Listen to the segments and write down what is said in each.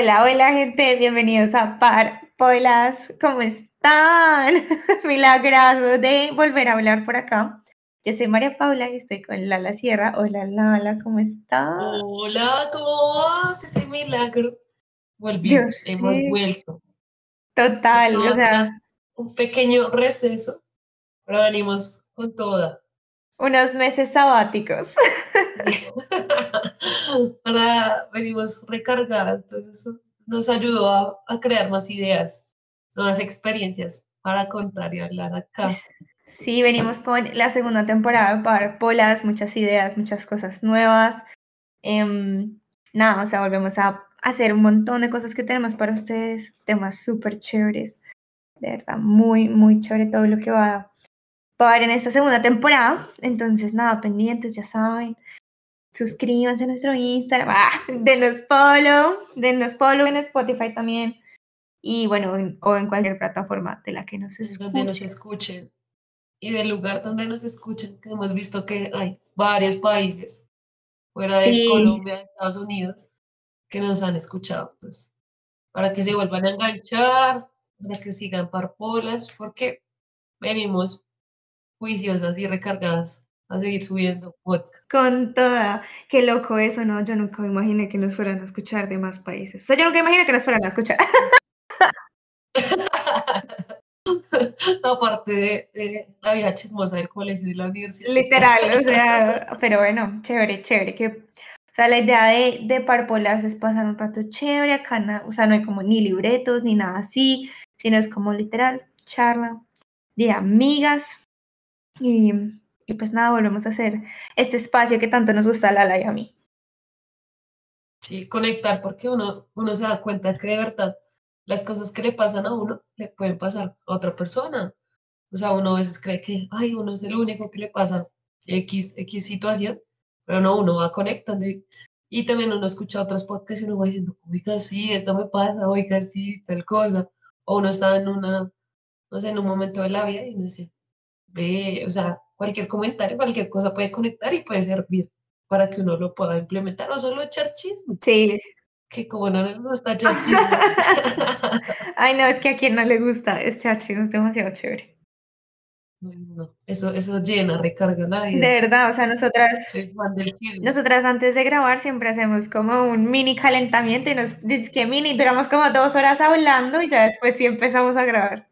Hola, hola gente, bienvenidos a Par Polas, ¿cómo están? Milagroso de volver a hablar por acá. Yo soy María Paula y estoy con Lala Sierra. Hola Lala, ¿cómo estás? Hola, ¿cómo vas? Ese milagro. Volvimos, hemos vuelto. Total, o sea. Un pequeño receso, pero venimos con toda. Unos meses sabáticos. Ahora venimos recargadas, entonces nos ayudó a, a, crear más ideas, más experiencias para contar y hablar acá. Sí, venimos con la segunda temporada para Polas, muchas ideas, muchas cosas nuevas. Eh, nada, o sea, volvemos a hacer un montón de cosas que tenemos para ustedes, temas súper chéveres. De verdad, muy, muy chévere todo lo que va a haber en esta segunda temporada. Entonces, nada, pendientes, ya saben. Suscríbanse a nuestro Instagram, ah, denos follow, denos follow en Spotify también. Y bueno, o en cualquier plataforma de la que nos escuchen. Donde nos escuchen. Y del lugar donde nos escuchen, que hemos visto que hay varios países fuera de Colombia, Estados Unidos, que nos han escuchado, pues, para que se vuelvan a enganchar, para que sigan parpolas, porque venimos juiciosas y recargadas a seguir subiendo podcast. Con toda, qué loco eso, ¿no? Yo nunca me imaginé que nos fueran a escuchar de más países. O sea, yo nunca imaginé que nos fueran a escuchar. Aparte de, de, la vieja chismosa del colegio y la universidad. Literal, o sea, pero bueno, chévere, chévere. Que, o sea, la idea de, de Parpolas es pasar un rato chévere acá, o sea, no hay como ni libretos ni nada así, sino es como literal, charla de amigas. Y, y pues nada, volvemos a hacer este espacio que tanto nos gusta a Lala y a mí. Sí, conectar, porque uno, uno se da cuenta que de verdad las cosas que le pasan a uno le pueden pasar a otra persona. O sea, uno a veces cree que, ay, uno es el único que le pasa X, X situación, pero no, uno va conectando y, y también uno escucha otros podcasts y uno va diciendo, oiga, sí, esto me pasa, oiga, sí, tal cosa. O uno está en una, no sé, en un momento de la vida y uno dice, ve, o sea, cualquier comentario, cualquier cosa puede conectar y puede servir para que uno lo pueda implementar o solo echar chisme. Sí, que como no les gusta echar chisme. Ay, no, es que a quien no le gusta echar chisme es demasiado chévere. No, eso, eso llena, recarga la vida. De verdad, o sea, nosotras, nosotras antes de grabar siempre hacemos como un mini calentamiento y nos dice que mini, duramos como dos horas hablando y ya después sí empezamos a grabar.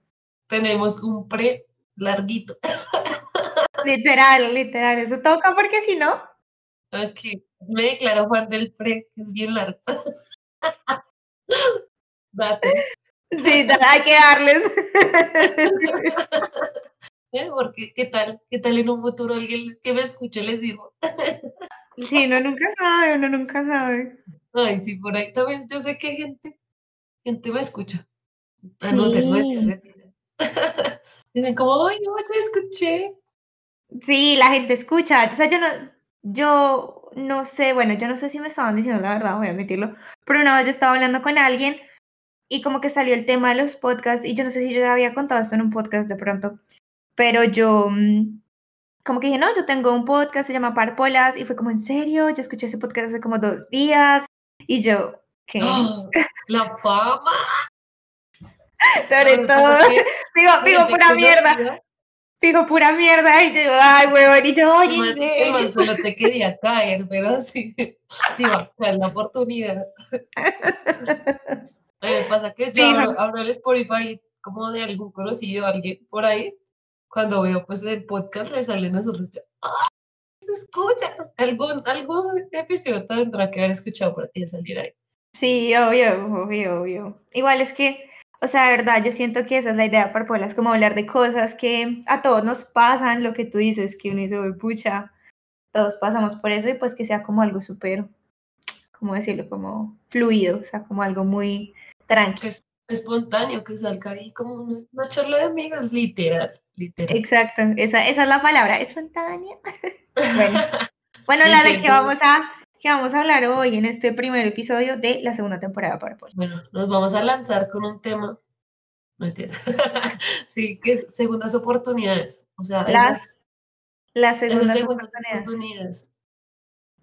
Tenemos un pre larguito. Literal, literal, eso toca porque si no. Ok, me declaro fan del pre, que es bien largo. Date. Sí, hay que darles. ¿Eh? Porque, ¿qué tal? ¿Qué tal en un futuro alguien que me escuche les digo? Sí, uno nunca sabe, uno nunca sabe. Ay, sí, por ahí también yo sé que gente, gente me escucha. Sí. Ah, no, te no, Dicen como, ay, no, te escuché. Sí, la gente escucha. O sea, yo no, yo no sé, bueno, yo no sé si me estaban diciendo la verdad, voy a admitirlo, pero una vez yo estaba hablando con alguien y como que salió el tema de los podcasts y yo no sé si yo ya había contado esto en un podcast de pronto, pero yo mm, como que dije, no, yo tengo un podcast, se llama Parpolas y fue como, ¿en serio? Yo escuché ese podcast hace como dos días y yo, ¿qué? ¡Oh! la fama. Sobre todo, digo, digo, pura mierda. Digo, pura mierda. Y yo, ay, huevón. Y yo, oye, man, el solo te quería caer, pero sí, sí va a la oportunidad. A mí me pasa que yo Sí, abro, abro el Spotify como de algún conocido, alguien por ahí, cuando veo pues el podcast le salen nosotros, yo, ¡ah! ¿Se escucha? Algún, algún episodio tendrá que haber escuchado para ya saliera ahí. Sí, obvio, obvio, obvio. Igual es que, o sea, de verdad, yo siento que esa es la idea para Polas, como hablar de cosas que a todos nos pasan, lo que tú dices, que uno dice, "Uy, pucha, todos pasamos por eso y pues que sea como algo súper, ¿cómo decirlo? Como fluido, o sea, como algo muy tranqui. Es espontáneo que salga ahí como una, una charla de amigas, literal, literal. Exacto, esa, esa es la palabra, espontánea. Bueno, bueno, ¿Y Lale, qué, ¿qué vamos a, qué vamos a hablar hoy en este primer episodio de la segunda temporada para Polas? Bueno, nos vamos a lanzar con un tema. No entiendo. sí, que es segundas oportunidades. O sea, Las esas, Las esas segundas oportunidades. oportunidades.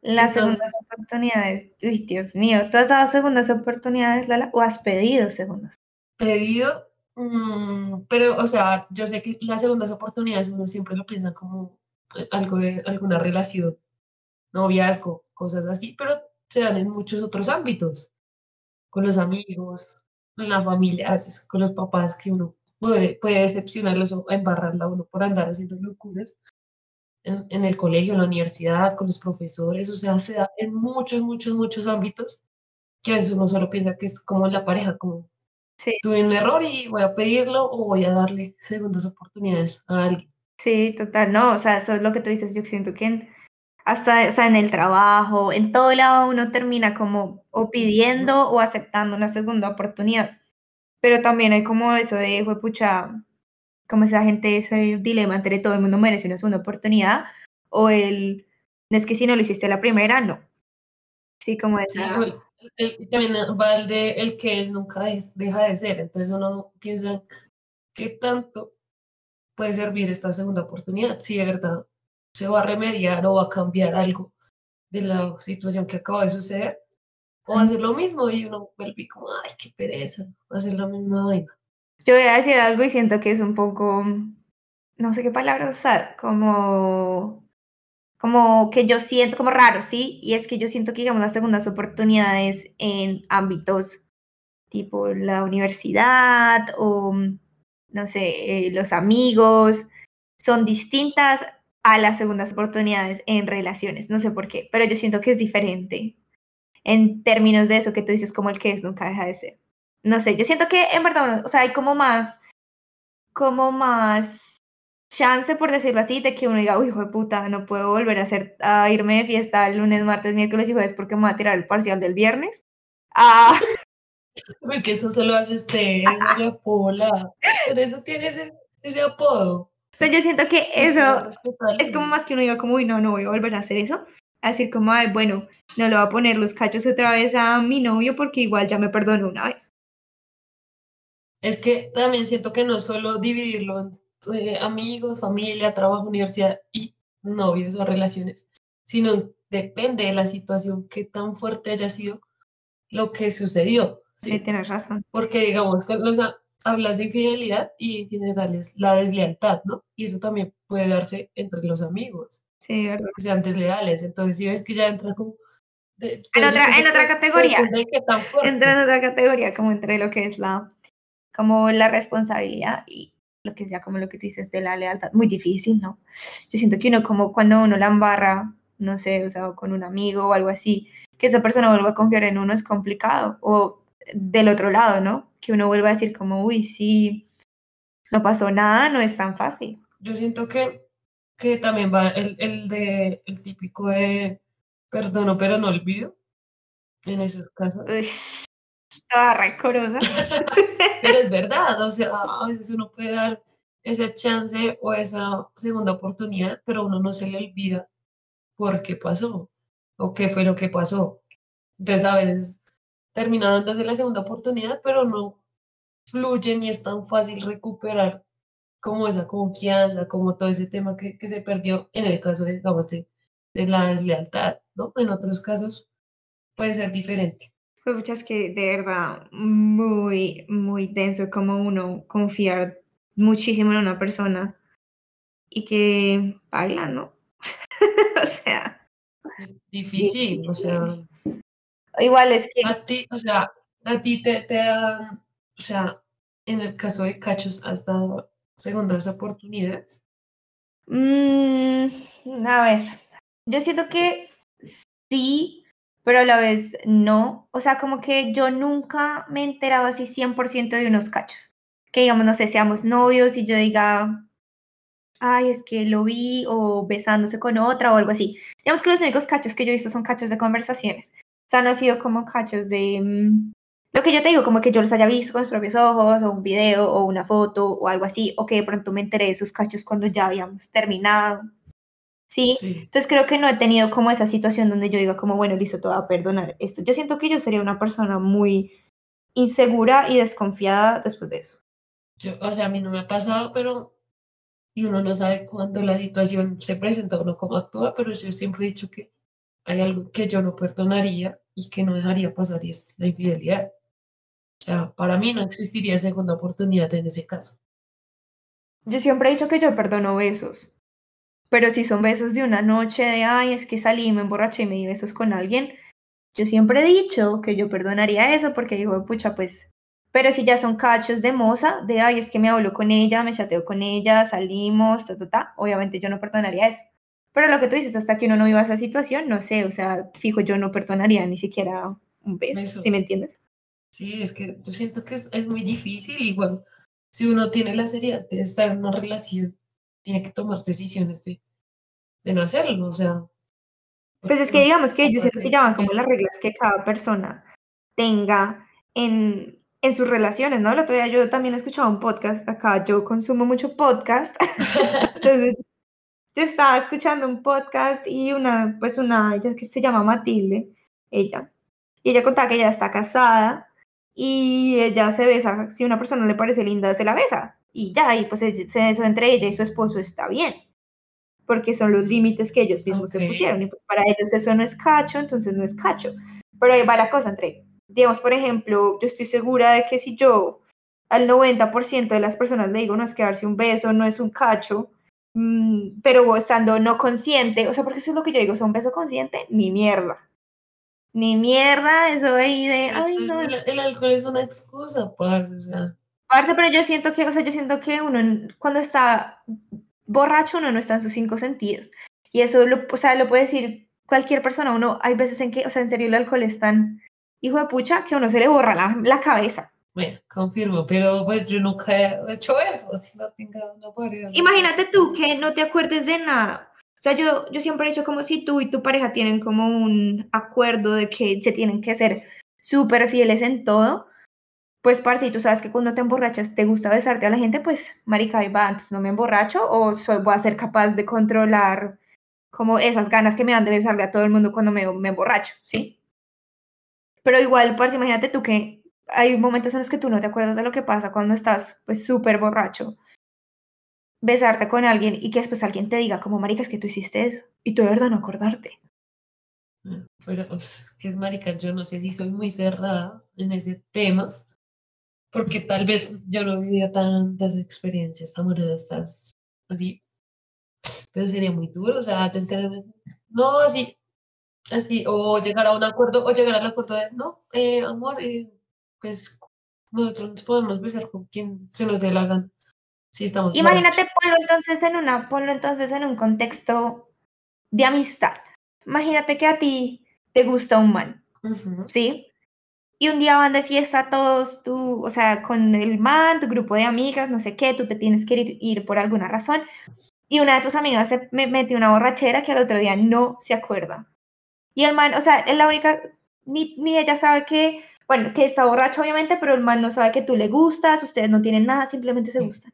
Las Entonces- segundas oportunidades, uy, Dios mío, ¿tú has dado segundas oportunidades, Lala? ¿O has pedido segundas? pedido, mm, pero, o sea, yo sé que las segundas oportunidades uno siempre lo piensa como eh, algo de alguna relación, noviazgo, cosas así, pero se dan en muchos otros ámbitos, con los amigos, en la familia, con los papás, que uno puede, puede decepcionarlos o embarrarla a uno por andar haciendo locuras. En, en el colegio, en la universidad, con los profesores, o sea, se da en muchos, muchos, muchos ámbitos que a veces uno solo piensa que es como en la pareja, como Sí. tuve un error y voy a pedirlo o voy a darle segundas oportunidades a alguien. Sí, total, no, o sea, eso es lo que tú dices, yo siento que en- hasta, o sea, en el trabajo, en todo lado uno termina como o pidiendo o aceptando una segunda oportunidad, pero también hay como eso de, pucha, como esa gente, ese dilema entre todo el mundo merece una segunda oportunidad o el, no es que si no lo hiciste la primera, no. Sí, como Sí, esa, o el- el- también va el de el que es nunca des- deja de ser. Entonces uno piensa qué tanto puede servir esta segunda oportunidad, si de verdad se va a remediar o va a cambiar algo de la situación que acaba de suceder, o hacer lo mismo y uno vuelve como, ay, qué pereza, hacer la misma vaina. Yo voy a decir algo y siento que es un poco, no sé qué palabra usar, como, como que yo siento, como raro, ¿sí? Y es que yo siento que, digamos, las segundas oportunidades en ámbitos tipo la universidad o, no sé, eh, los amigos, son distintas a las segundas oportunidades en relaciones. No sé por qué, pero yo siento que es diferente en términos de eso que tú dices, como el que es nunca deja de ser. No sé, yo siento que en verdad, o sea, hay como más, como más chance, por decirlo así, de que uno diga, uy, hijo de puta, no puedo volver a, hacer, a irme de fiesta el lunes, martes, miércoles y jueves porque me voy a tirar el parcial del viernes. Ah, Pues que eso solo hace usted, María Pola. Por eso tiene ese, ese apodo. O sea, yo siento que eso es como más que uno diga como, uy, no, no voy a volver a hacer eso. A decir como, ay, bueno, no le voy a poner los cachos otra vez a mi novio porque igual ya me perdonó una vez. Es que también siento que no es solo dividirlo en eh, amigos, familia, trabajo, universidad y novios o relaciones, sino depende de la situación, qué tan fuerte haya sido lo que sucedió. Sí, ¿sí? tienes razón. Porque, digamos, con los hablas de infidelidad y en general es la deslealtad, ¿no? Y eso también puede darse entre los amigos, Sí, verdad. que sean desleales. Entonces, si ves que ya entra como... de- En otra, en otra categoría. Entra en otra categoría, como entre lo que es la, como la responsabilidad y lo que sea como lo que tú dices de la lealtad. Muy difícil, ¿no? Yo siento que uno como cuando uno la embarra, no sé, o sea, o con un amigo o algo así, que esa persona vuelva a confiar en uno es complicado. O del otro lado, ¿no? Que uno vuelva a decir como, uy, sí, no pasó nada, no es tan fácil. Yo siento que, que también va el, el de el típico de perdono pero no olvido en esos casos. Uy, toda recorosa. Pero es verdad, o sea, a veces uno puede dar esa chance o esa segunda oportunidad, pero uno no se le olvida por qué pasó o qué fue lo que pasó. Entonces a veces termina dándose la segunda oportunidad, pero no fluye ni es tan fácil recuperar como esa confianza, como todo ese tema que, que se perdió en el caso, de, digamos, de, de la deslealtad, ¿no? En otros casos puede ser diferente. Pues muchas que de verdad muy, muy denso como uno confiar muchísimo en una persona y que baila, ¿no? o sea, difícil, o sea, igual es que a ti, o sea, a ti te, te dan, o sea, en el caso de Cachos, ¿has dado segundas oportunidades? Mm, a ver, yo siento que sí, pero a la vez no. O sea, como que yo nunca me he enterado así 100% de unos cachos. Que digamos, no sé, seamos novios y yo diga, ay, es que lo vi o besándose con otra o algo así. Digamos que los únicos cachos que yo he visto son cachos de conversaciones. Sea, no ha sido como cachos de... mm, lo que yo te digo, como que yo los haya visto con mis propios ojos, o un video, o una foto, o algo así, o que de pronto me enteré de esos cachos cuando ya habíamos terminado. ¿Sí? Sí. Entonces creo que no he tenido como esa situación donde yo diga como, bueno, listo, te voy a perdonar esto. Yo siento que yo sería una persona muy insegura y desconfiada después de eso. Yo, o sea, a mí no me ha pasado, pero y uno no sabe cuándo la situación se presenta, uno cómo actúa, pero yo siempre he dicho que hay algo que yo no perdonaría y que no dejaría pasar y es la infidelidad. O sea, para mí no existiría segunda oportunidad en ese caso. Yo siempre he dicho que yo perdono besos, pero si son besos de una noche, de, ay, es que salí, me emborraché y me di besos con alguien, yo siempre he dicho que yo perdonaría eso porque digo, pucha, pues, pero si ya son cachos de moza, de, ay, es que me hablo con ella, me chateo con ella, salimos, ta, ta, ta, obviamente yo no perdonaría eso. Pero lo que tú dices, hasta que uno no viva esa situación, no sé, o sea, fijo, yo no perdonaría ni siquiera un beso, Beso. ¿sí me entiendes? Sí, es que yo siento que es, es muy difícil y bueno, si uno tiene la seriedad de estar en una relación, tiene que tomar decisiones de, de no hacerlo, o sea. Pues es que digamos que ellos siento que van como las reglas que cada persona tenga en, en sus relaciones, ¿no? El otro día yo también escuchaba un podcast, acá yo consumo mucho podcast, entonces yo estaba escuchando un podcast y una, pues una, ella que se llama Matilde, ella, y ella contaba que ella está casada y ella se besa, si una persona le parece linda, se la besa, y ya, y pues eso entre ella y su esposo está bien, porque son los límites que ellos mismos se pusieron, y pues para ellos eso no es cacho, entonces no es cacho, pero ahí va la cosa, entre, digamos, por ejemplo, yo estoy segura de que si yo al 90% de las personas le digo, no es que darse un beso, no es un cacho, pero estando no consciente, o sea, porque eso es lo que yo digo, o sea, un beso consciente, ni mierda. Ni mierda, eso ahí de, ay, no, el, alcohol es una excusa, parce, o sea. parce, pero yo siento que, o sea, yo siento que uno cuando está borracho, uno no está en sus cinco sentidos. Y eso, lo, o sea, lo puede decir cualquier persona, uno, hay veces en que, o sea, en serio el alcohol es tan hijo de pucha que a uno se le borra la, la cabeza. Bueno, confirmo, pero pues yo nunca he hecho eso, así no tenga una pareja. Imagínate tú que no te acuerdes de nada. O sea, yo, yo siempre he dicho como si tú y tu pareja tienen como un acuerdo de que se tienen que ser súper fieles en todo. Pues, parce, y tú sabes que cuando te emborrachas te gusta besarte a la gente, pues, marica, ahí va, entonces no me emborracho o soy, voy a ser capaz de controlar como esas ganas que me dan de besarle a todo el mundo cuando me, me emborracho, ¿sí? Pero igual, parce, imagínate tú que hay momentos en los que tú no te acuerdas de lo que pasa cuando estás, pues, súper borracho besarte con alguien y que después alguien te diga como marica es que tú hiciste eso y tú de verdad no acordarte. Pero pues, es que es marica, yo no sé si soy muy cerrada en ese tema, porque tal vez yo no he vivido tantas experiencias amorosas así, pero sería muy duro, o sea, yo no así, así, o llegar a un acuerdo, o llegar al acuerdo de, no, eh, amor, eh, pues nosotros nos podemos besar con quien se nos dé la gana, estamos Imagínate ponlo entonces en una ponlo entonces en un contexto de amistad. Imagínate que a ti te gusta un man, borrachos. Ujú. ¿sí? Y un día van de fiesta todos, tú, o sea, con el man, tu grupo de amigas, no sé qué, tú te tienes que ir, ir por alguna razón. Y una de tus amigas se me mete una borrachera que al otro día no se acuerda. Y el man, o sea, es la única, ni, ni ella sabe que, bueno, que está borracho obviamente, pero el man no sabe que tú le gustas, ustedes no tienen nada, simplemente se gustan.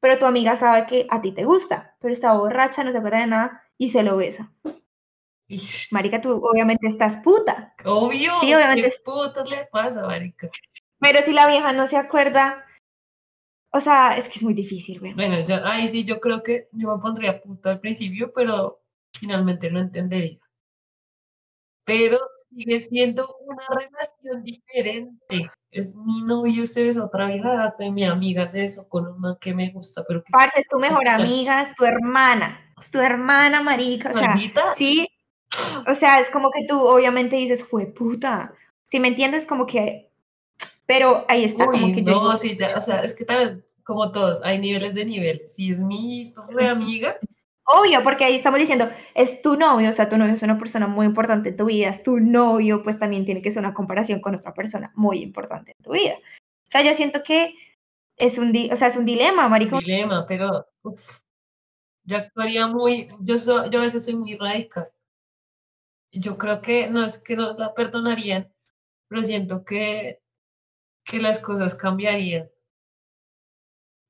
Pero tu amiga sabe que a ti te gusta, pero está borracha, no se acuerda de nada y se lo besa. Marica, tú obviamente estás puta. Obvio, Sí, obviamente ¿qué putas le pasa, marica? Pero si la vieja no se acuerda, o sea, es que es muy difícil, güey. Bueno, ya, ahí sí yo creo que yo me pondría puta al principio, pero finalmente lo entendería. Pero sigue siendo una relación diferente. Es mi novio, se besó otra vieja gata y mi amiga se besó con un man que me gusta, pero que Parce, es tu mejor amiga, es tu hermana, es tu hermana, marica, o sea, maldita. sí, o sea, es como que tú obviamente dices, fue puta, si me entiendes, como que, pero ahí está, como Uy, que yo no, digo, sí, ya, o sea, es que también, como todos, hay niveles de niveles. Si es mi re amiga, obvio, porque ahí estamos diciendo, es tu novio, o sea, tu novio es una persona muy importante en tu vida, es tu novio, pues también tiene que ser una comparación con otra persona muy importante en tu vida. O sea, yo siento que es un, di- o sea, es un dilema, marica, dilema, pero uf, yo actuaría muy, yo, so- yo a veces soy muy radical. Yo creo que no es que no la perdonarían, pero siento que, que las cosas cambiarían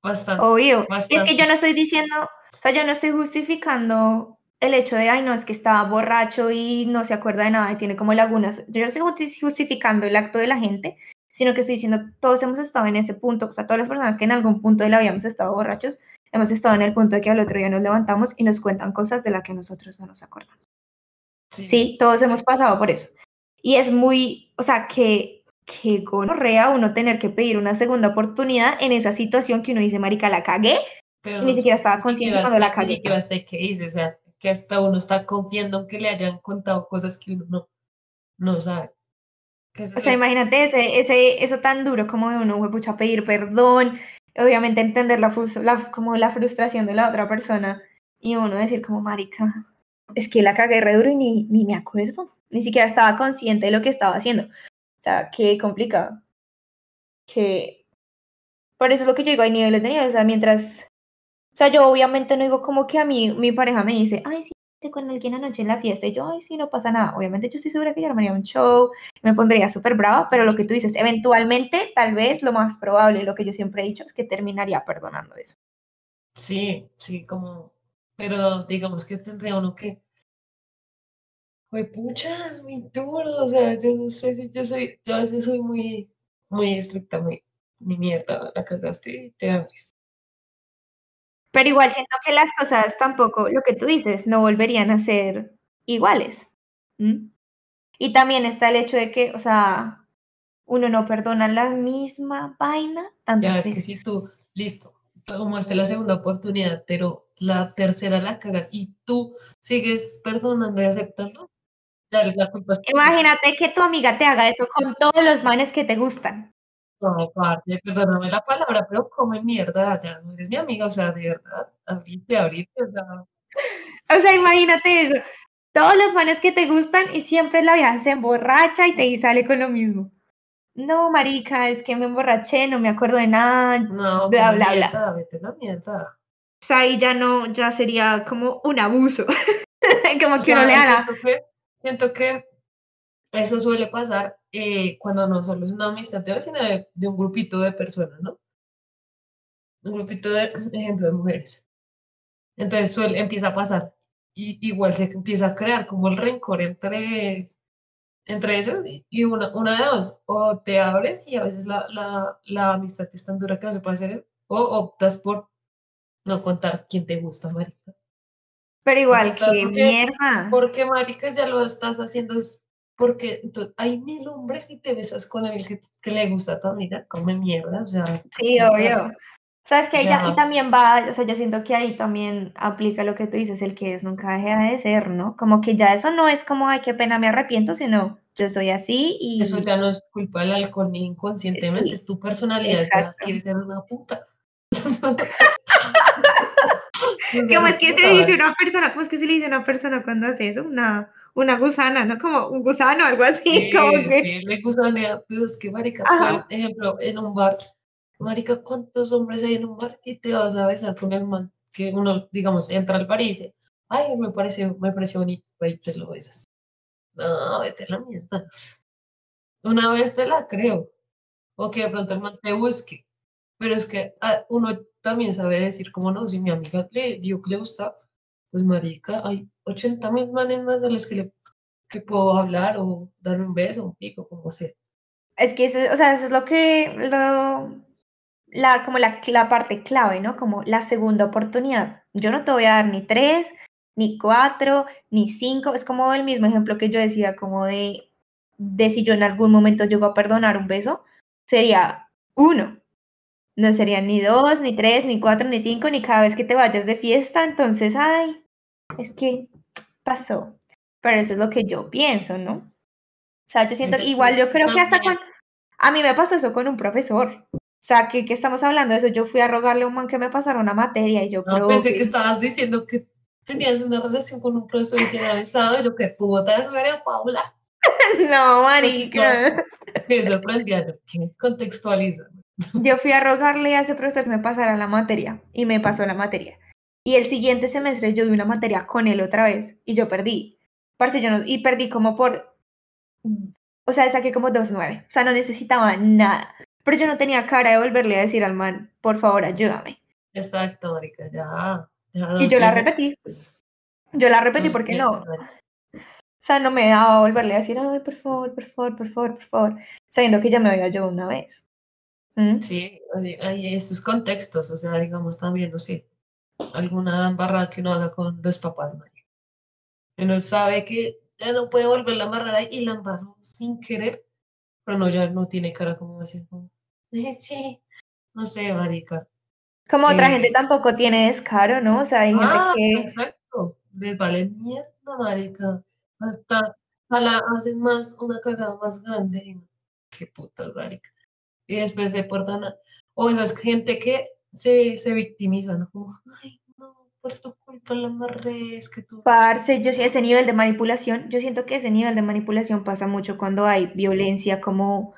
bastante. Obvio. Es que yo no estoy diciendo, o sea, yo no estoy justificando el hecho de, ay, no, es que está borracho y no se acuerda de nada y tiene como lagunas. Yo no estoy justi- justificando el acto de la gente, sino que estoy diciendo, todos hemos estado en ese punto, o sea, todas las personas que en algún punto de la vida hemos estado borrachos, hemos estado en el punto de que al otro día nos levantamos y nos cuentan cosas de las que nosotros no nos acordamos. Sí. todos hemos pasado por eso. Y es muy, o sea, que, que gonorrea uno tener que pedir una segunda oportunidad en esa situación que uno dice, marica, la cagué, y ni siquiera estaba consciente cuando la cagué. Qué hice, o sea, que hasta uno está confiando en que le hayan contado cosas que uno no, no sabe. O sea, imagínate ese, ese, eso tan duro como de uno, pucha, pedir perdón, obviamente entender la, la, como la frustración de la otra persona y uno decir como, marica, es que la cagué re duro y ni, ni me acuerdo, ni siquiera estaba consciente de lo que estaba haciendo. O sea, qué complicado. Que... Por eso es lo que yo digo, hay niveles de niveles, o sea, mientras... O sea, yo obviamente no digo como que a mí mi pareja me dice, ay, sí, con alguien anoche en la fiesta y yo, ay, sí, no pasa nada. Obviamente yo estoy segura que yo armaría un show, me pondría súper brava, pero lo que tú dices, eventualmente, tal vez lo más probable, lo que yo siempre he dicho, es que terminaría perdonando eso. Sí, sí, como, pero digamos que tendría uno que, pues pucha, es muy duro, o sea, yo no sé si yo soy, yo a veces soy muy, muy estricta, muy, ni mierda, la cagaste y te abres. Pero igual siento que las cosas tampoco, lo que tú dices, no volverían a ser iguales. Y también está el hecho de que, o sea, uno no perdona la misma vaina tantas ya, es que si tú, listo, tomaste la segunda oportunidad, pero la tercera la cagas y tú sigues perdonando y aceptando, ya eres la culpa. Imagínate que tu amiga te haga eso con todos los manes que te gustan. No, parce, perdóname la palabra, pero come mierda, ya no eres mi amiga, o sea, de verdad, abrite, abrite, o sea. O sea, imagínate eso. Todos los manes que te gustan y siempre la vieja se emborracha y te sale con lo mismo. No, marica, es que me emborraché, no me acuerdo de nada, no, bla, bla, bla. Vete la mierda. O sea, ahí ya no, ya sería como un abuso. como que no le haga. siento que eso suele pasar eh, cuando no solo es una amistad, sino de, de, un grupito de personas, ¿no? Un grupito de, ejemplo, de mujeres. Entonces suele, empieza a pasar. Y igual se empieza a crear como el rencor entre, entre esos y una, una de dos, o te abres y a veces la, la, la amistad es tan dura que no se puede hacer eso, o optas por no contar quién te gusta, marica. Pero igual, qué mierda. Porque, marica, ya lo estás haciendo porque hay mil hombres y te besas con el que, le gusta a tu amiga, come mierda, o sea. Sí, obvio. Sabes que ella, y también va, o sea, yo siento que ahí también aplica lo que tú dices, el que es nunca deja de ser, ¿no? Como que ya eso no es como, ay, qué pena, me arrepiento, sino yo soy así y... Eso ya no es culpa del alcohol ni inconscientemente, es tu personalidad, ya quieres ser una puta. ¿Cómo es que se dice una persona? ¿Cómo es que se le dice a una persona cuando hace eso? Una una gusana, ¿no? Como un gusano, algo así. Sí, como que... me gusanea, pero es que, marica, por ejemplo, en un bar, marica, ¿cuántos hombres hay en un bar? Y te vas a besar con el man, que uno, digamos, entra al bar y dice, ay, me pareció, me pareció bonito, y te lo besas. No, vete a la mierda. Una vez te la creo, o que de pronto el man te busque, pero es que ah, uno también sabe decir, como no, si mi amiga le dijo que le gustaba, pues marica, hay 80 mil manes más de los que, le, que puedo hablar o darme un beso, un pico, como sea. Es que eso, o sea, eso es lo que, lo, la, como la, la parte clave, ¿no? Como la segunda oportunidad. Yo no te voy a dar ni tres, ni cuatro, ni cinco. Es como el mismo ejemplo que yo decía, como de, de si yo en algún momento llego a perdonar un beso, sería uno. No serían ni dos, ni tres, ni cuatro, ni cinco, ni cada vez que te vayas de fiesta. Entonces, ay, es que pasó. Pero eso es lo que yo pienso, ¿no? O sea, yo siento, igual yo creo que hasta con, a mí me pasó eso con un profesor. O sea, que estamos hablando de eso, yo fui a rogarle a un man que me pasara una materia y yo... No, pensé que estabas diciendo que tenías una relación con un profesor y se había besado, yo qué puta, eso era Paula. no, marica. Me sorprendía, contextualiza. Yo fui a rogarle a ese profesor que me pasara la materia y me pasó la materia. Y el siguiente semestre yo di una materia con él otra vez y yo perdí. Parce, yo no, y perdí como por, o sea, saqué como 2.9. O sea, no necesitaba nada. Pero yo no tenía cara de volverle a decir al man, por favor, ayúdame. Exacto, marica, ya. y yo la repetí. Yo la repetí porque no. O sea, no me daba volverle a decir, ay, por favor, por favor, por favor, por favor, sabiendo que ya me había yo una vez. ¿Mm? Sí, hay esos contextos, o sea, digamos también, no sé, alguna barra que uno haga con los papás, Uno sabe que ya no puede volverla a amarrar ahí y la amarró sin querer, pero no, ya no tiene cara como decir, como, sí, no sé, marica. Como otra Eh, gente tampoco tiene descaro, ¿no? O sea, hay gente Ah, que exacto, les vale mierda, marica. Hasta, la hacen más, una cagada más grande. no, Qué putas, marica. Y después se portan, a- o esa es gente que se, se victimiza, ¿no? Como, ay, no, por tu culpa la amarré, es que tú... Parce, yo sí, ese nivel de manipulación, yo siento que ese nivel de manipulación pasa mucho cuando hay violencia, como,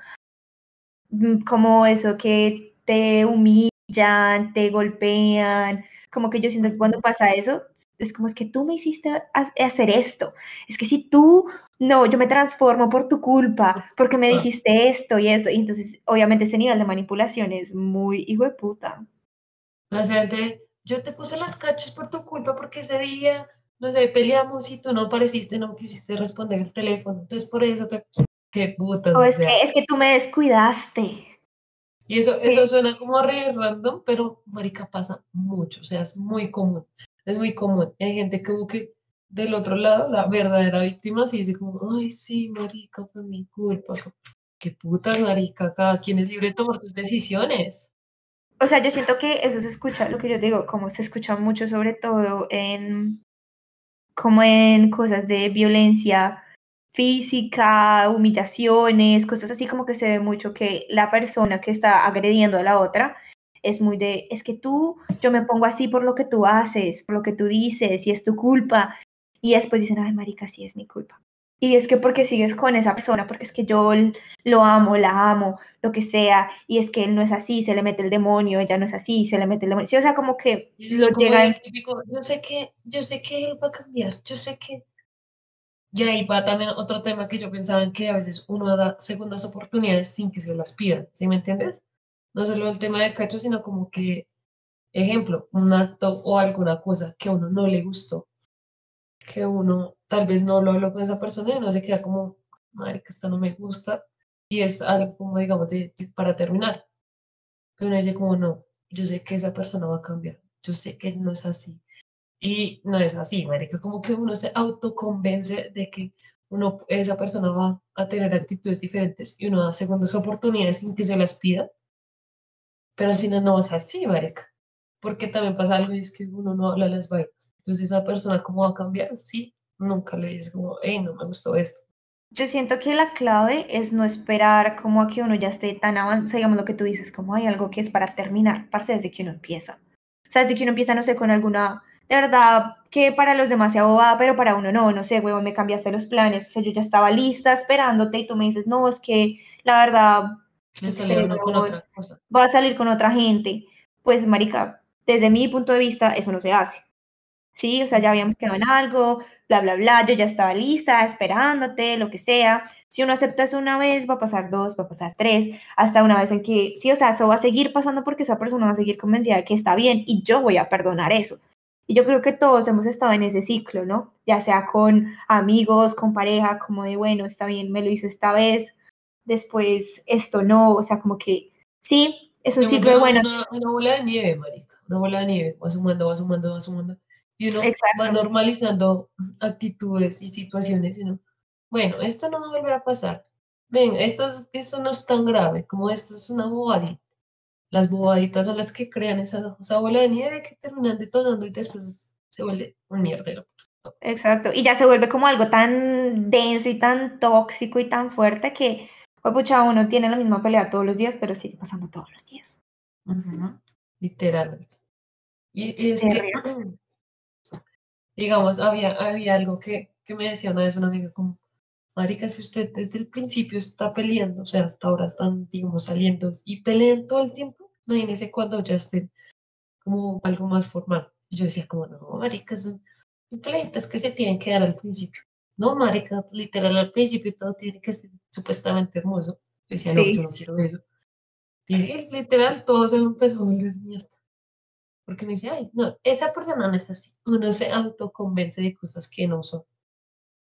mm, como eso, que te humillan, te golpean, como que yo siento que cuando pasa eso, es como es que tú me hiciste ha- hacer esto, es que si tú, no, yo me transformo por tu culpa, porque me Ah. dijiste esto y esto, y entonces obviamente ese nivel de manipulación es muy hijo de puta. O sea, te- yo te puse las cachas por tu culpa porque ese día, no sé, peleamos y tú no apareciste, no quisiste responder el teléfono. Entonces por eso te... Qué putas, O o es sea. que, es que tú me descuidaste. Y eso, Sí. eso suena como re random, pero marica pasa mucho, o sea, es muy común, es muy común. Hay gente que del otro lado, la verdadera víctima, sí dice como, ay, sí, marica, fue mi culpa. Qué putas, marica, cada quien es libre de tomar sus decisiones. O sea, yo siento que eso se escucha, lo que yo digo, como se escucha mucho, sobre todo en, como en cosas de violencia física, humillaciones, cosas así como que se ve mucho que la persona que está agrediendo a la otra es muy de, es que tú, yo me pongo así por lo que tú haces, por lo que tú dices, y es tu culpa. Y después dicen, ay, marica, sí es mi culpa. Y es que porque sigues con esa persona, porque es que yo lo amo, la amo, lo que sea, y es que él no es así, se le mete el demonio, ella no es así, se le mete el demonio. Sí, o sea, como que lo como llegan, el típico, yo sé que, yo sé que él va a cambiar, yo sé que... Y ahí va también otro tema que yo pensaba en que a veces uno da segundas oportunidades sin que se las pidan, ¿sí me entiendes? No solo el tema de cacho, sino como que ejemplo, un acto o alguna cosa que a uno no le gustó, que uno tal vez no lo habló con esa persona y uno se queda como, madre, que esto no me gusta, y es algo como, digamos, de- de- para terminar. Pero uno dice como, no, yo sé que esa persona va a cambiar, yo sé que no es así. Y no es así, marica, como que uno se autoconvence de que uno, esa persona va a tener actitudes diferentes y uno da segundas oportunidades sin que se las pida, pero al final no es así, marica porque también pasa algo y es que uno no habla las vainas. Entonces, esa persona, ¿cómo va a cambiar? Sí, nunca le dices como, hey, no me gustó esto. yo siento que la clave es no esperar como a que uno ya esté tan avanzado, digamos lo que tú dices, como hay algo que es para terminar, parce, desde que uno empieza. O sea, desde que uno empieza, no sé, con alguna, de verdad, que para los demás sea bobada, pero para uno no, no sé, huevón, me cambiaste los planes, o sea, yo ya estaba lista esperándote y tú me dices, no, es que la verdad, a sé, va a salir con otra gente. Pues, marica, desde mi punto de vista, eso no se hace. Sí, o sea, ya habíamos quedado en algo, bla, bla, bla, yo ya estaba lista, esperándote, lo que sea. Si uno acepta eso una vez, va a pasar dos, va a pasar tres, hasta una vez en que, sí, o sea, eso va a seguir pasando porque esa persona va a seguir convencida de que está bien y yo voy a perdonar eso. Y yo creo que todos hemos estado en ese ciclo, ¿no? Ya sea con amigos, con pareja, como de, bueno, está bien, me lo hizo esta vez, después esto no, o sea, como que sí, es un ciclo de, bueno, una, una bola de nieve, marica. Una bola de nieve. Va sumando, va sumando, va sumando. Y uno va normalizando actitudes y situaciones. Y uno, bueno, esto no va a volver a pasar. Ven, esto, es- esto no es tan grave, como esto es una bobadita. Las bobaditas son las que crean esa, esa bola de nieve que terminan detonando y después se vuelve un mierdero. Exacto, y ya se vuelve como algo tan denso y tan tóxico y tan fuerte que, pues, pucha, uno tiene la misma pelea todos los días, pero sigue pasando todos los días. Ujú, Literalmente. Y, Es y es que, terrible. digamos, había, había algo que, que me decía una vez una amiga como, Marica, si usted desde el principio está peleando, o sea, hasta ahora están, digamos, saliendo y pelean todo el tiempo, imagínese cuando ya estén como algo más formal. Y yo decía como, no, marica, son, son que se tienen que dar al principio. No, marica, literal, al principio todo tiene que ser supuestamente hermoso. Yo decía, no, yo no quiero eso. Y es literal, todo se empezó a volver mierda. Porque me dice, ay, no, esa persona no es así. Uno se autoconvence de cosas que no son.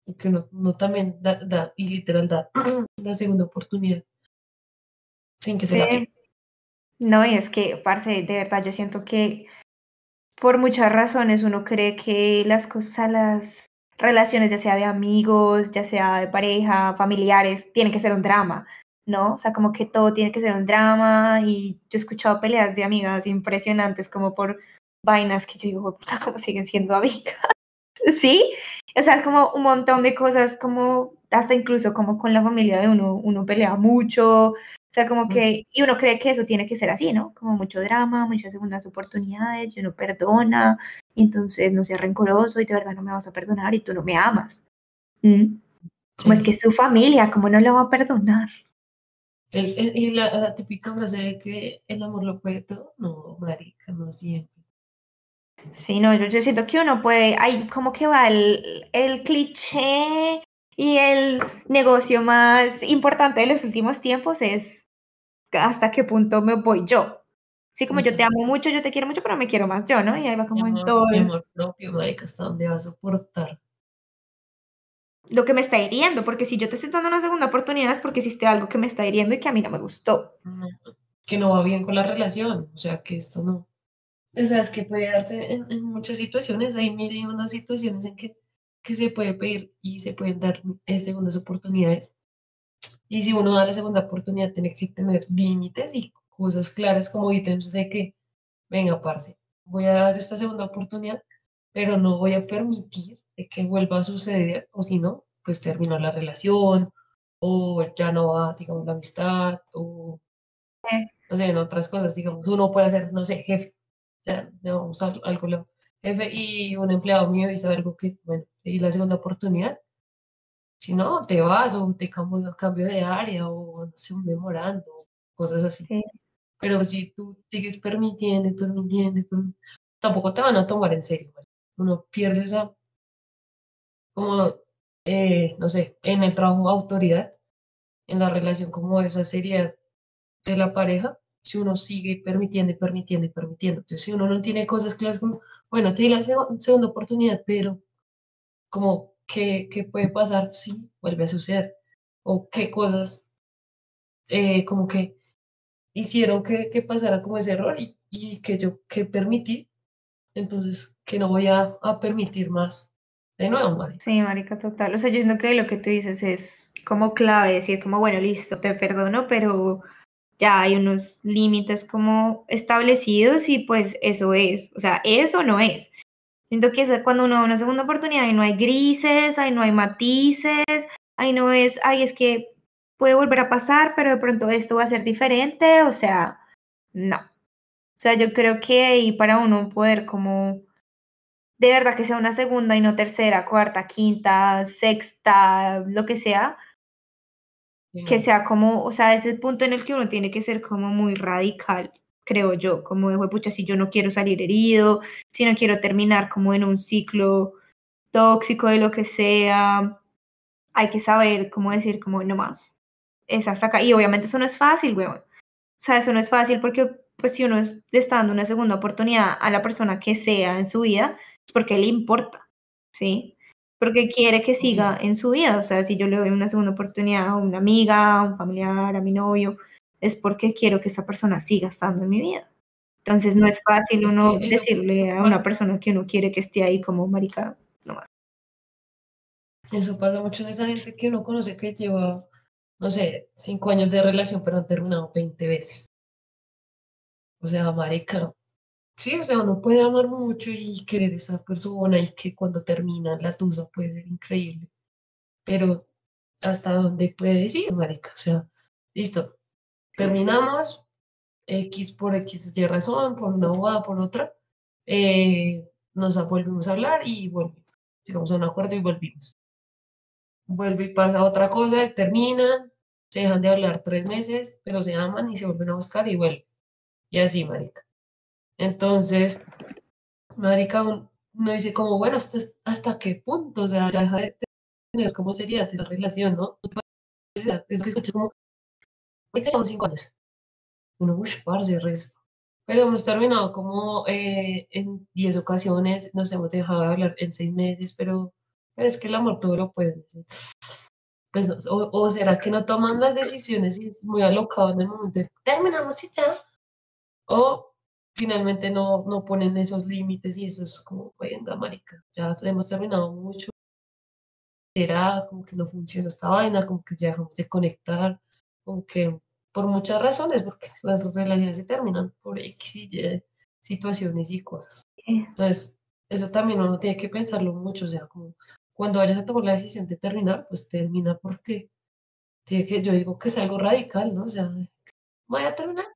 Porque uno, uno también da, da, y literal da la segunda oportunidad sin que se la sí. No, y es que, parce, de verdad, yo siento que por muchas razones uno cree que las cosas, las, relaciones, ya sea de amigos, ya sea de pareja, familiares, tiene que ser un drama, ¿no? O sea, como que todo tiene que ser un drama y yo he escuchado peleas de amigas impresionantes como por vainas que yo digo, puta, ¿cómo siguen siendo amigas? ¿Sí? O sea, como un montón de cosas, como hasta incluso como con la familia de uno, uno pelea mucho, o sea, como que, y uno cree que eso tiene que ser así, ¿no? Como mucho drama, muchas segundas oportunidades, y uno perdona, y entonces no seas rencoroso y de verdad no me vas a perdonar y tú no me amas. ¿Mm? Como es que su familia, ¿cómo no lo va a perdonar? Y la, típica frase de que el amor lo puede todo, no, marica, no siempre. Sí, no, yo, yo siento que uno puede, hay como que va el, el cliché y el negocio más importante de los últimos tiempos es hasta qué punto me voy yo. Sí, como yo te amo mucho, yo te quiero mucho, pero me quiero más yo, ¿no? Y ahí va como en todo. Mi amor propio, marica, ¿hasta dónde va a soportar? Lo que me está hiriendo, porque si yo te estoy dando una segunda oportunidad es porque hiciste algo que me está hiriendo y que a mí no me gustó. que no va bien con la relación, o sea, que esto no. O sea, es que puede darse en, muchas situaciones, hay mire unas situaciones en que, que se puede pedir y se pueden dar eh, segundas oportunidades y si uno da la segunda oportunidad, tiene que tener límites y cosas claras como ítems de que, venga, parce, voy a dar esta segunda oportunidad, pero no voy a permitir que vuelva a suceder, o si no, pues terminó la relación, o ya no va, digamos, la amistad, o, no sé, en otras cosas, digamos, uno puede ser, no sé, jefe, ya, vamos a algo, jefe y un empleado mío hizo algo que, bueno, y la segunda oportunidad, si no, te vas o te cambio, cambio de área o no sé, un memorando, cosas así. Pero si tú sigues permitiendo, permitiendo, tampoco te van a tomar en serio. Uno pierde esa, como, eh, no sé, en el trabajo autoridad, en la relación como esa seriedad de la pareja, si uno sigue permitiendo y permitiendo y permitiendo. Entonces, si uno no tiene cosas claras como, bueno, te di la segunda oportunidad, pero como qué, qué puede pasar si vuelve a suceder o qué cosas eh, como que hicieron que, que, pasara como ese error y, y, que yo que permití, entonces que no voy a, a permitir más de nuevo, Marica. Sí, Marica, total. O sea, yo siento que lo que tú dices es como clave, decir como, bueno, listo, te perdono, pero ya hay unos límites como establecidos y pues eso es, o sea, eso no es. Siento que es cuando uno da una segunda oportunidad y no hay grises, ahí no hay matices, ahí no es, ay, es que puede volver a pasar, pero de pronto esto va a ser diferente, o sea, no. O sea, yo creo que ahí para uno poder como de verdad que sea una segunda y no tercera, cuarta, quinta, sexta, lo que sea, que sea como, o sea, ese punto en el que uno tiene que ser como muy radical creo yo, como de, pucha, si yo no quiero salir herido, si no quiero terminar como en un ciclo tóxico de lo que sea, hay que saber cómo decir, como no más, es hasta acá. Y obviamente eso no es fácil, weón. O sea, eso no es fácil porque, pues, si uno le está dando una segunda oportunidad a la persona que sea en su vida, porque le importa, ¿sí? Porque quiere que siga en su vida. O sea, si yo le doy una segunda oportunidad a una amiga, a un familiar, a mi novio, es porque quiero que esa persona siga estando en mi vida. Entonces no es fácil uno decirle a una persona que uno quiere que esté ahí como marica, nomás. Eso pasa mucho en esa gente que uno conoce que lleva, no sé, cinco años de relación, pero han terminado 20 veces. O sea, marica. Sí, o sea, uno puede amar mucho y querer a esa persona y que cuando termina la tusa puede ser increíble. Pero hasta dónde puede decir, marica. O sea, listo, terminamos, X por X y razón, por una abogada, por otra, eh, nos volvimos a hablar y volvimos. Llegamos a un acuerdo y volvimos. Vuelve y pasa otra cosa, terminan, se dejan de hablar tres meses, pero se aman y se vuelven a buscar y vuelven. Y así, marica. Entonces, marica, uno dice como, bueno, ¿hasta, qué punto? O sea, ya deja de tener cómo sería esa relación, ¿no? Es que escuché como, llevamos cinco años. Uno, uff, parce, resto. Pero hemos terminado como eh, en diez ocasiones, nos hemos dejado de hablar en seis meses, pero, pero es que el amor todo lo puede. Pues, o, o, será que no toman las decisiones y es muy alocado en el momento de terminamos y ya. O finalmente no, no ponen esos límites y eso es como, venga, marica, ya hemos terminado mucho, será? Como que no funciona esta vaina, como que ya dejamos de conectar, como que por muchas razones, porque las relaciones se terminan por X y Y situaciones y cosas. Entonces, eso también uno tiene que pensarlo mucho, o sea, como cuando vayas a tomar la decisión de terminar, pues termina porque tiene que, yo digo que es algo radical, ¿no? O sea, voy a terminar,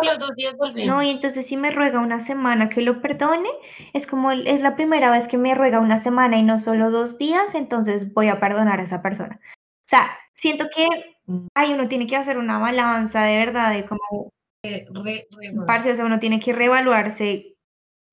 a los dos días volvemos. No, y entonces si me ruega una semana que lo perdone, es como es la primera vez que me ruega una semana y no solo dos días, entonces voy a perdonar a esa persona. O sea, siento que Mm. ay, uno tiene que hacer una balanza de verdad, de como, Re, re, re parce, o sea, uno tiene que reevaluarse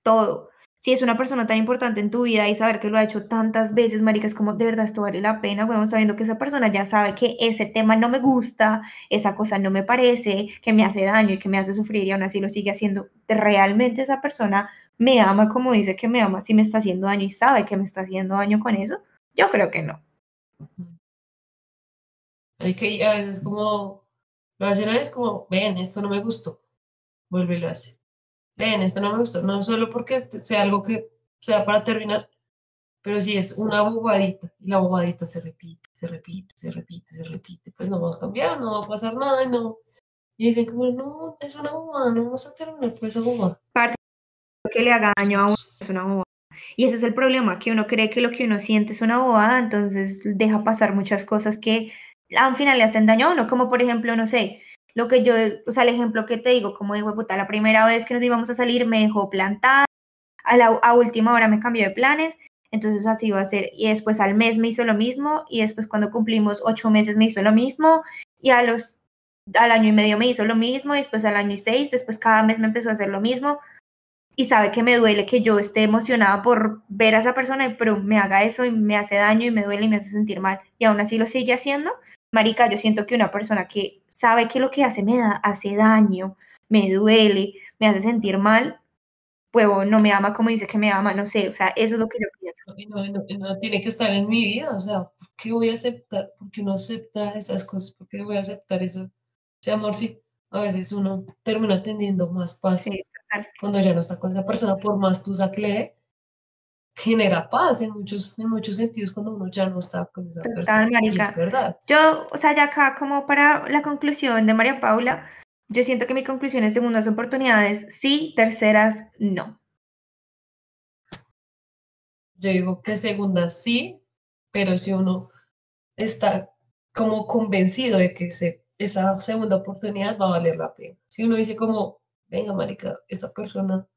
todo. Si es una persona tan importante en tu vida y saber que lo ha hecho tantas veces, marica, es como, de verdad, esto vale la pena, weón, sabiendo que esa persona ya sabe que ese tema no me gusta, esa cosa no me parece, que me hace daño y que me hace sufrir y aún así lo sigue haciendo. ¿Realmente esa persona me ama como dice que me ama si me está haciendo daño y sabe que me está haciendo daño con eso? Yo creo que no. Hay que a veces como lo hacen es como, ven, esto no me gustó, vuelve y lo hace. Ven, esto no me gustó, no solo porque este sea algo que sea para terminar, pero si es una bobadita y la bobadita se repite, se repite, se repite, se repite, pues no va a cambiar, no va a pasar nada, no. Y dicen como, no, es una bobada, no vamos a terminar por esa bobada. que le haga daño a uno es una bobada. Y ese es el problema, que uno cree que lo que uno siente es una bobada, entonces deja pasar muchas cosas que al final le hacen daño a uno, como por ejemplo, no sé, lo que yo, o sea, el ejemplo que te digo, como digo, puta, la primera vez que nos íbamos a salir me dejó plantada, a la a última hora me cambió de planes, entonces así va a ser, y después al mes me hizo lo mismo, y después cuando cumplimos ocho meses me hizo lo mismo, y a los, al año y medio me hizo lo mismo, y después al año y seis, después cada mes me empezó a hacer lo mismo, y sabe que me duele que yo esté emocionada por ver a esa persona, pero me haga eso y me hace daño y me duele y me hace sentir mal, y aún así lo sigue haciendo, marica, yo siento que una persona que sabe que lo que hace me da, hace daño, me duele, me hace sentir mal, huevo, no me ama como dice que me ama, no sé, o sea, eso es lo que yo pienso. No, no- no tiene que estar en mi vida, o sea, ¿por qué voy a aceptar? ¿Por qué no acepta esas cosas? ¿Por qué voy a aceptar eso? Ese amor, sí, a veces uno termina teniendo más paz Sí, cuando ya no está con esa persona, por más tusa que genera paz en muchos, en muchos sentidos cuando uno ya no está con esa Total, persona. Marica. es verdad. Yo, o sea, ya acá como para la conclusión de María Paula, yo siento que mi conclusión es segundas oportunidades, sí, terceras, no. Yo digo que segunda sí, pero si uno está como convencido de que se, esa segunda oportunidad va a valer la pena. Si uno dice como, venga, marica, esa persona,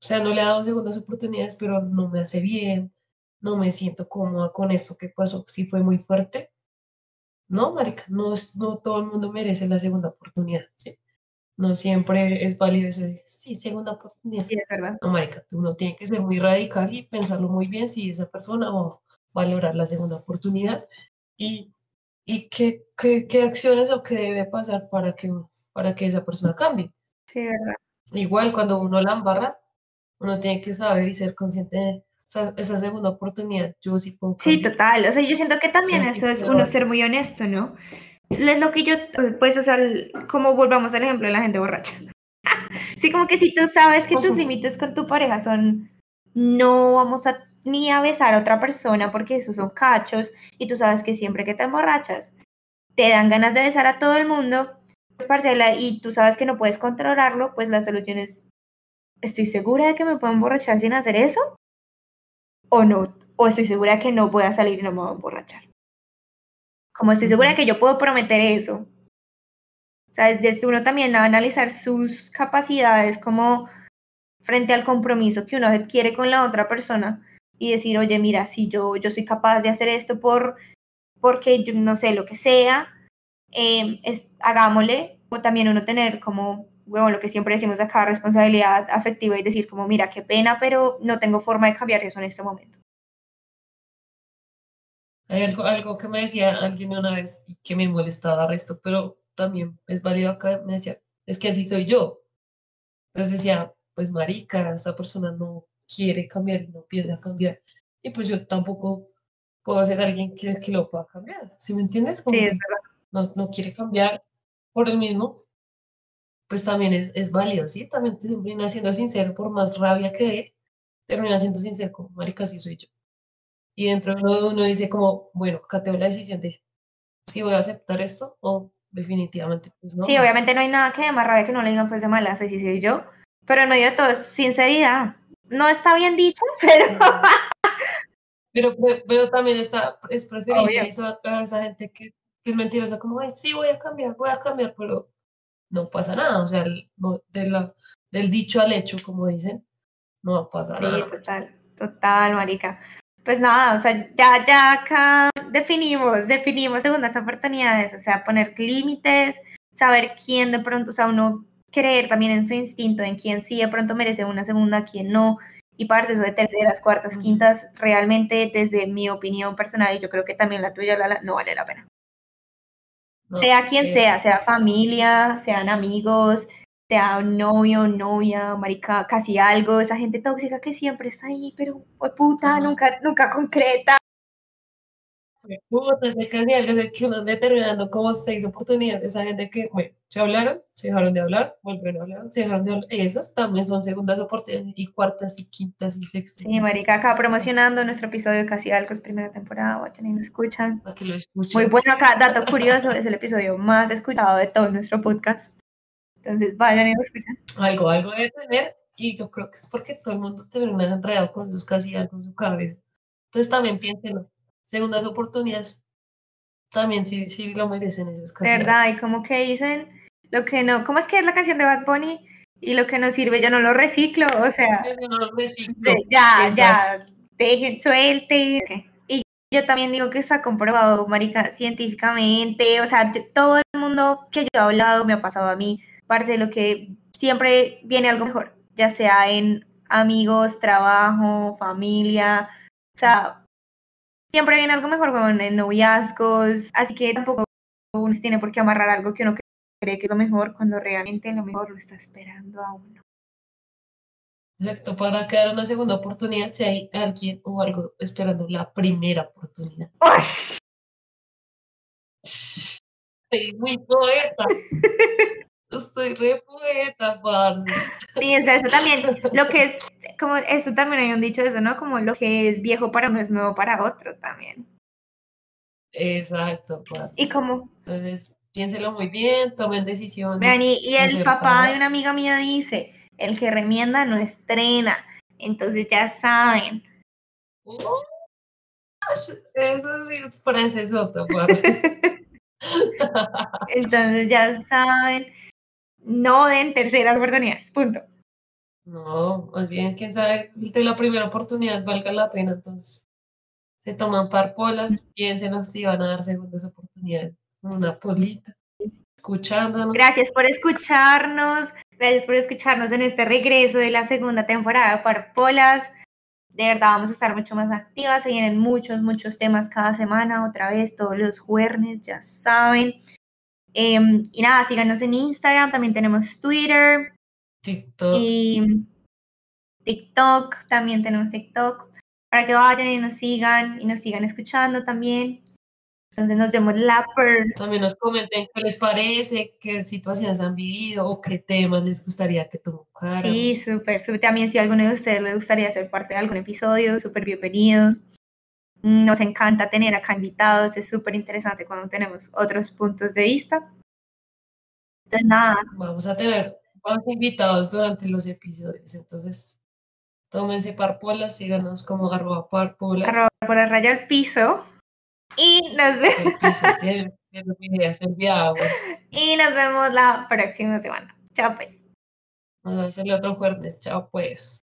o sea, no le ha dado segundas oportunidades, pero no me hace bien, no me siento cómoda con esto que pasó, si fue muy fuerte. No, marica, no, no todo el mundo merece la segunda oportunidad, ¿sí? No siempre es válido eso de, sí, segunda oportunidad. Sí, es verdad. No, marica, uno tiene que ser muy radical y pensarlo muy bien si esa persona va a valorar la segunda oportunidad y, y qué, qué, qué acciones o qué debe pasar para que, para que esa persona cambie. Sí, verdad. Igual cuando uno la embarra, uno tiene que saber y ser consciente de esa, esa segunda oportunidad. Yo sí puedo Sí, total. O sea, yo siento que también Yo sí eso es puedo uno ser muy honesto, ¿no? Es lo que yo, pues, o sea, como volvamos al ejemplo de la gente borracha. Sí, como que si tú sabes que tus límites con tu pareja son, no vamos a ni a besar a otra persona porque esos son cachos, y tú sabes que siempre que te emborrachas te dan ganas de besar a todo el mundo, pues, parcela, y tú sabes que no puedes controlarlo, pues la solución es, ¿estoy segura de que me puedo emborrachar sin hacer eso? ¿O no? ¿O estoy segura de que no voy a salir y no me voy a emborrachar? Como estoy segura de que yo puedo prometer eso. O sea, desde uno también a analizar sus capacidades como frente al compromiso que uno adquiere con la otra persona y decir, oye, mira, si yo, yo soy capaz de hacer esto por, porque yo no sé, lo que sea, eh, es, hagámosle, o también uno tener como, bueno, lo que siempre decimos acá, responsabilidad afectiva y decir como, mira, qué pena, pero no tengo forma de cambiar eso en este momento. Hay algo, algo que me decía alguien una vez y que me molestaba resto, pero también es válido acá, me decía, es que así soy yo. Entonces decía, pues marica, esta persona no quiere cambiar no piensa cambiar. Y pues yo tampoco puedo ser alguien que, que lo pueda cambiar. ¿Sí me entiendes? Como Sí, es que no, no quiere cambiar por el mismo, pues también es, es válido, ¿sí? También termina siendo sincero, por más rabia que dé, termina siendo sincero, como marica, así soy yo. Y dentro de uno, uno dice como, bueno, acá tengo la decisión de si voy a aceptar esto o definitivamente pues no. Sí, obviamente no hay nada que de más rabia que no le digan pues de malas, así soy yo. Pero en medio de todo sinceridad. No está bien dicho, pero... Pero, pero también está, es preferible eso a, esa gente que, que es mentirosa, como, ay, sí, voy a cambiar, voy a cambiar, pero no pasa nada. O sea, de la, del dicho al hecho, como dicen, no va a pasar nada. Sí, total, total, marica. Pues nada, o sea, ya, ya acá definimos, definimos segundas oportunidades, o sea, poner límites, saber quién de pronto, o sea, uno creer también en su instinto, en quién sí de pronto merece una segunda, quién no, y parte eso de terceras, cuartas, quintas, realmente desde mi opinión personal, y yo creo que también la tuya, Lala, no vale la pena. Sea quien sea, sea familia, sean amigos, sea un novio, novia, marica, casi algo, esa gente tóxica que siempre está ahí, pero puta, nunca, nunca concreta. Puta, se casi algo, es que uno determinando como seis oportunidades, esa gente que, bueno, se hablaron, se dejaron de hablar, volvieron a hablar, se dejaron de hablar, esos también son segundas oportunidades, y cuartas, y quintas, y sextas. Sí, marica, acá promocionando nuestro episodio de Casi Algo, es primera temporada, vayan y lo escuchan. Para que lo escuchen. Muy bueno acá, dato curioso, es el episodio más escuchado de todo nuestro podcast. Entonces vayan y lo escuchan. Algo, algo debe tener, y yo creo que es porque todo el mundo termina enredado con sus casi algo en su cabeza. Entonces también piénsenlo. Segundas oportunidades también sí, sí lo merecen esos casi ¿Verdad? Y como que dicen, lo que no, ¿cómo es que es la canción de Bad Bunny? Y lo que no sirve yo no lo reciclo, o sea. Yo no lo reciclo. Ya, ya, dejen, suelte. Y yo también digo que está comprobado, marica, científicamente, o sea, todo el mundo que yo he hablado me ha pasado a mí parte de lo que siempre viene algo mejor, ya sea en amigos, trabajo, familia, o sea, siempre viene algo mejor con en noviazgos, así que tampoco uno tiene por qué amarrar algo que uno cree que es lo mejor cuando realmente lo mejor lo está esperando a uno. Exacto, para quedar una segunda oportunidad si hay alguien o algo esperando la primera oportunidad. Sí, muy poeta. Soy re poeta, parce. Sí, o sea, eso también, lo que es, como, eso también hay un dicho de eso, ¿no? Como lo que es viejo para uno es nuevo para otro también. Exacto, parce. Y como... Entonces, piénselo muy bien, tomen decisiones. Vean, y, y el papá de una amiga mía dice, el que remienda no estrena, entonces ya saben. Uh, eso sí es francesota, parce. entonces ya saben no den terceras oportunidades, punto. No, más bien, quién sabe, viste la primera oportunidad valga la pena, entonces se toman par polas, piénsenos si van a dar segundas oportunidades, una polita, escuchándonos. Gracias por escucharnos, gracias por escucharnos en este regreso de la segunda temporada de Par Polas. De verdad vamos a estar mucho más activas, se vienen muchos, muchos temas cada semana, otra vez todos los jueves, ya saben. Em, y nada, síganos en Instagram, también tenemos Twitter. TikTok. Y TikTok, también tenemos TikTok. Para que vayan y nos sigan y nos sigan escuchando también. Entonces nos vemos la per. También nos comenten qué les parece, qué situaciones han vivido o qué temas les gustaría que tocáramos. Sí, súper, súper. También si a alguno de ustedes les gustaría ser parte de algún episodio, súper bienvenidos. Nos encanta tener acá invitados, es súper interesante cuando tenemos otros puntos de vista. Entonces, nada. Vamos a tener más invitados durante los episodios, entonces tómense parpolas, síganos como arroba parpolas. Arroba parpolas raya al piso. Y nos vemos. y nos vemos la próxima semana. Chao pues. Nos vemos el otro jueves. Chao pues.